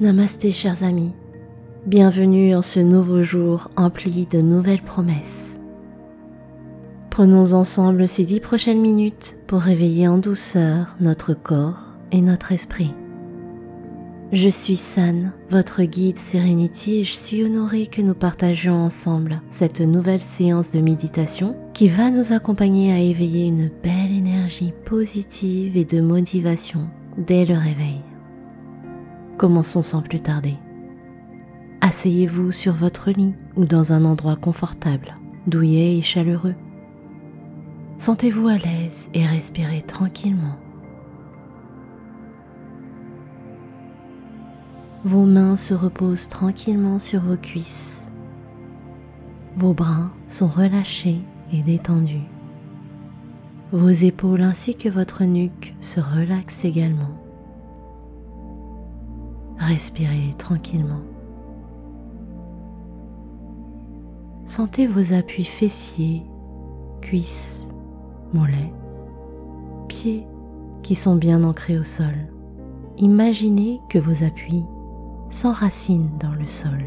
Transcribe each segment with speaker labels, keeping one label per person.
Speaker 1: Namasté chers amis, bienvenue en ce nouveau jour empli de nouvelles promesses. Prenons ensemble ces dix prochaines minutes pour réveiller en douceur notre corps et notre esprit. Je suis San, votre guide Serenity, et je suis honorée que nous partagions ensemble cette nouvelle séance de méditation qui va nous accompagner à éveiller une belle énergie positive et de motivation dès le réveil. Commençons sans plus tarder. Asseyez-vous sur votre lit ou dans un endroit confortable, douillet et chaleureux. Sentez-vous à l'aise et respirez tranquillement. Vos mains se reposent tranquillement sur vos cuisses. Vos bras sont relâchés et détendus. Vos épaules ainsi que votre nuque se relaxent également. Respirez tranquillement. Sentez vos appuis fessiers, cuisses, mollets, pieds qui sont bien ancrés au sol. Imaginez que vos appuis s'enracinent dans le sol.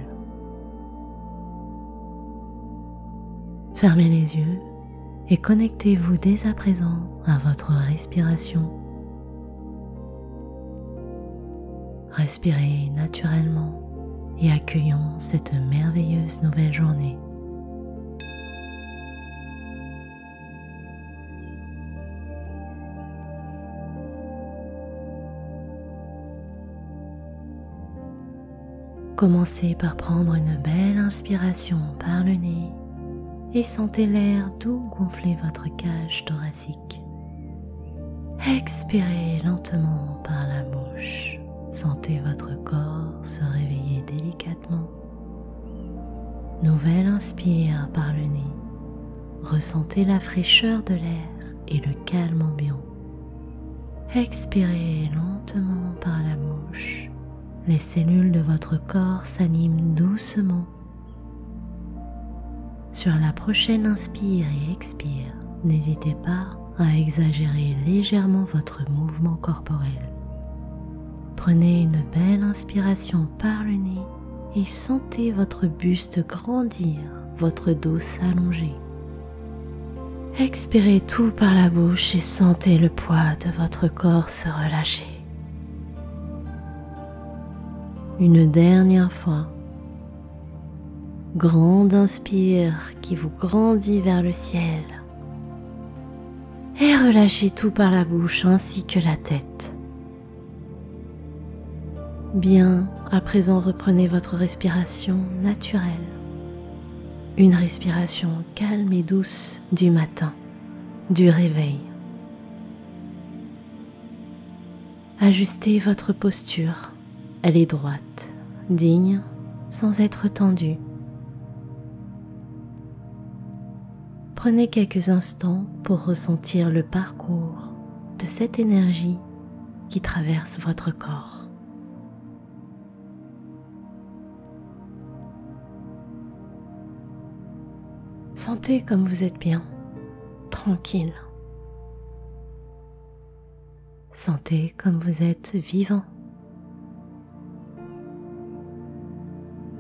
Speaker 1: Fermez les yeux et connectez-vous dès à présent à votre respiration Respirez naturellement et accueillons cette merveilleuse nouvelle journée. Commencez par prendre une belle inspiration par le nez et sentez l'air doux gonfler votre cage thoracique. Expirez lentement par la bouche. Sentez votre corps se réveiller délicatement. Nouvelle inspire par le nez. Ressentez la fraîcheur de l'air et le calme ambiant. Expirez lentement par la bouche. Les cellules de votre corps s'animent doucement. Sur la prochaine inspire et expire, n'hésitez pas à exagérer légèrement votre mouvement corporel. Prenez une belle inspiration par le nez et sentez votre buste grandir, votre dos s'allonger. Expirez tout par la bouche et sentez le poids de votre corps se relâcher. Une dernière fois. Grande inspire qui vous grandit vers le ciel. Et relâchez tout par la bouche ainsi que la tête. Bien, à présent reprenez votre respiration naturelle. Une respiration calme et douce du matin, du réveil. Ajustez votre posture. Elle est droite, digne, sans être tendue. Prenez quelques instants pour ressentir le parcours de cette énergie qui traverse votre corps. Sentez comme vous êtes bien, tranquille. Sentez comme vous êtes vivant.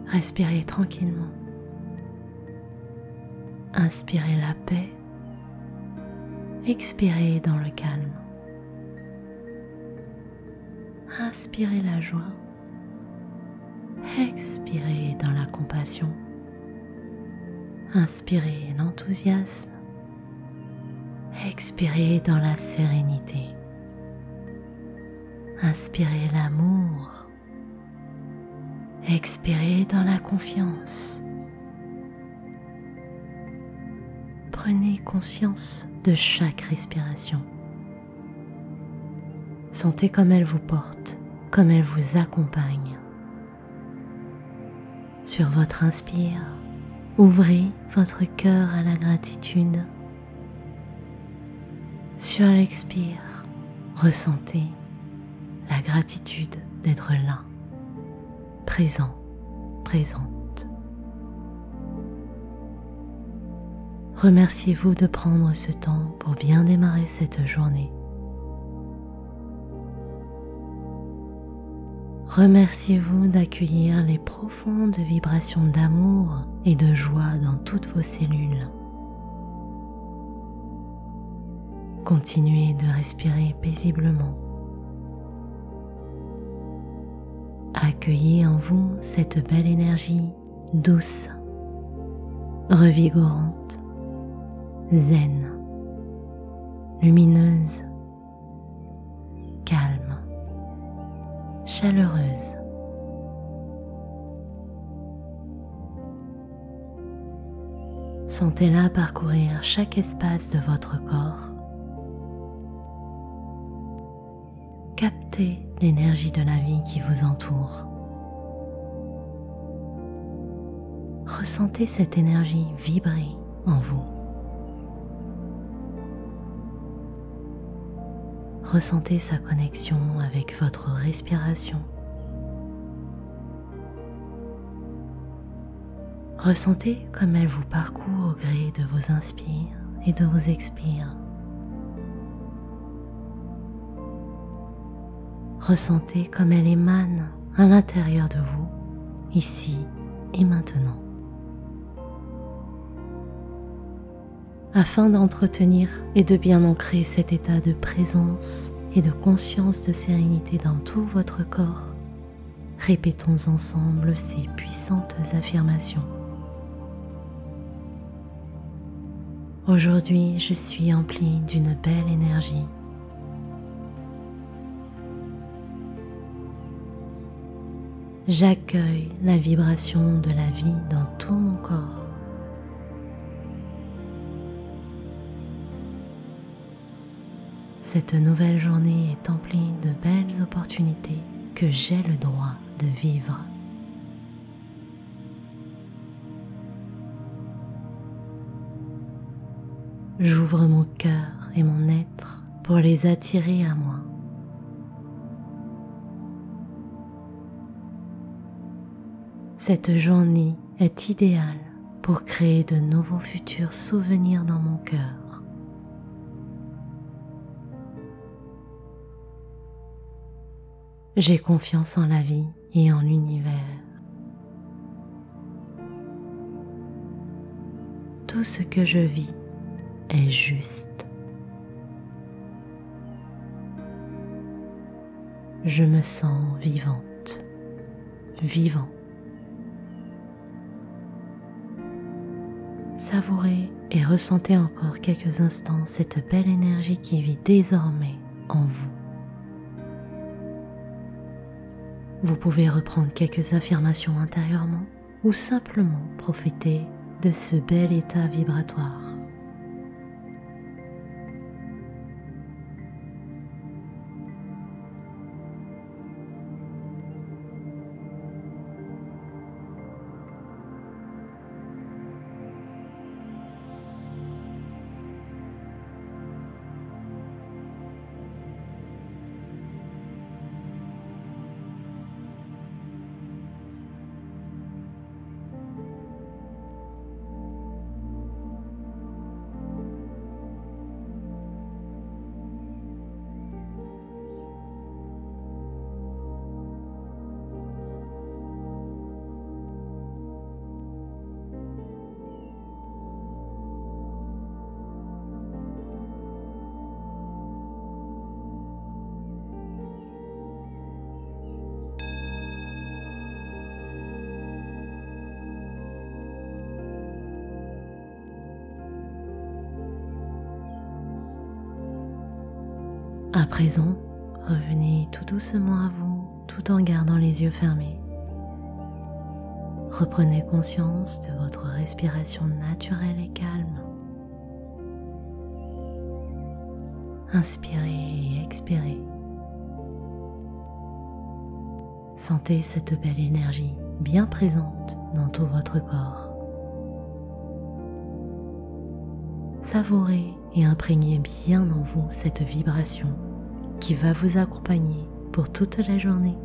Speaker 1: Respirez tranquillement. Inspirez la paix. Expirez dans le calme. Inspirez la joie. Expirez dans la compassion. Inspirez l'enthousiasme. Expirez dans la sérénité. Inspirez l'amour. Expirez dans la confiance. Prenez conscience de chaque respiration. Sentez comme elle vous porte, comme elle vous accompagne. Sur votre inspire, Ouvrez votre cœur à la gratitude. Sur l'expire, ressentez la gratitude d'être là, présent, présente. Remerciez-vous de prendre ce temps pour bien démarrer cette journée. Remerciez-vous d'accueillir les profondes vibrations d'amour et de joie dans toutes vos cellules. Continuez de respirer paisiblement. Accueillez en vous cette belle énergie douce, revigorante, zen, lumineuse, calme, chaleureuse. Sentez-la parcourir chaque espace de votre corps. Captez l'énergie de la vie qui vous entoure. Ressentez cette énergie vibrer en vous. Ressentez sa connexion avec votre respiration. Ressentez comme elle vous parcourt au gré de vos inspires et de vos expires. Ressentez comme elle émane à l'intérieur de vous, ici et maintenant. Afin d'entretenir et de bien ancrer cet état de présence et de conscience de sérénité dans tout votre corps, répétons ensemble ces puissantes affirmations. Aujourd'hui, je suis empli d'une belle énergie J'accueille la vibration de la vie dans tout mon corps. Cette nouvelle journée est emplie de belles opportunités que j'ai le droit de vivre. J'ouvre mon cœur et mon être pour les attirer à moi. Cette journée est idéale pour créer de nouveaux futurs souvenirs dans mon cœur. J'ai confiance en la vie et en l'univers. Tout ce que je vis est juste. Je me sens vivante, vivant. Savourez et ressentez encore quelques instants cette belle énergie qui vit désormais en vous. Vous pouvez reprendre quelques affirmations intérieurement ou simplement profiter de ce bel état vibratoire. Présent, revenez tout doucement à vous tout en gardant les yeux fermés. Reprenez conscience de votre respiration naturelle et calme. Inspirez et expirez. Sentez cette belle énergie bien présente dans tout votre corps. Savourez et imprégnez bien en vous cette vibration qui va vous accompagner pour toute la journée.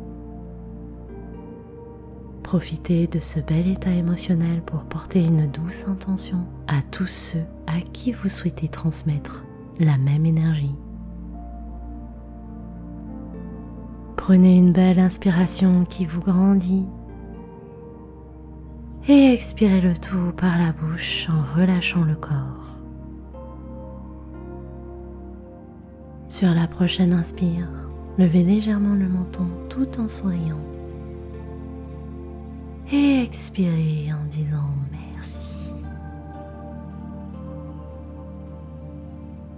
Speaker 1: Profitez de ce bel état émotionnel pour porter une douce intention à tous ceux à qui vous souhaitez transmettre la même énergie. Prenez une belle inspiration qui vous grandit et expirez le tout par la bouche en relâchant le corps. Sur la prochaine inspire, levez légèrement le menton tout en souriant. Et expirez en disant merci.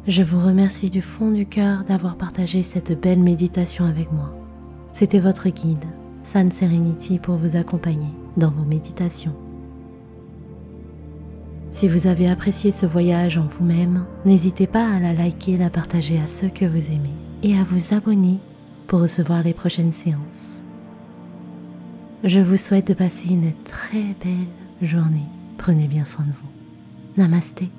Speaker 1: Je vous remercie du fond du cœur d'avoir partagé cette belle méditation avec moi. C'était votre guide, San Serenity, pour vous accompagner dans vos méditations. Si vous avez apprécié ce voyage en vous-même, n'hésitez pas à la liker, la partager à ceux que vous aimez et à vous abonner pour recevoir les prochaines séances. Je vous souhaite de passer une très belle journée. Prenez bien soin de vous. Namasté.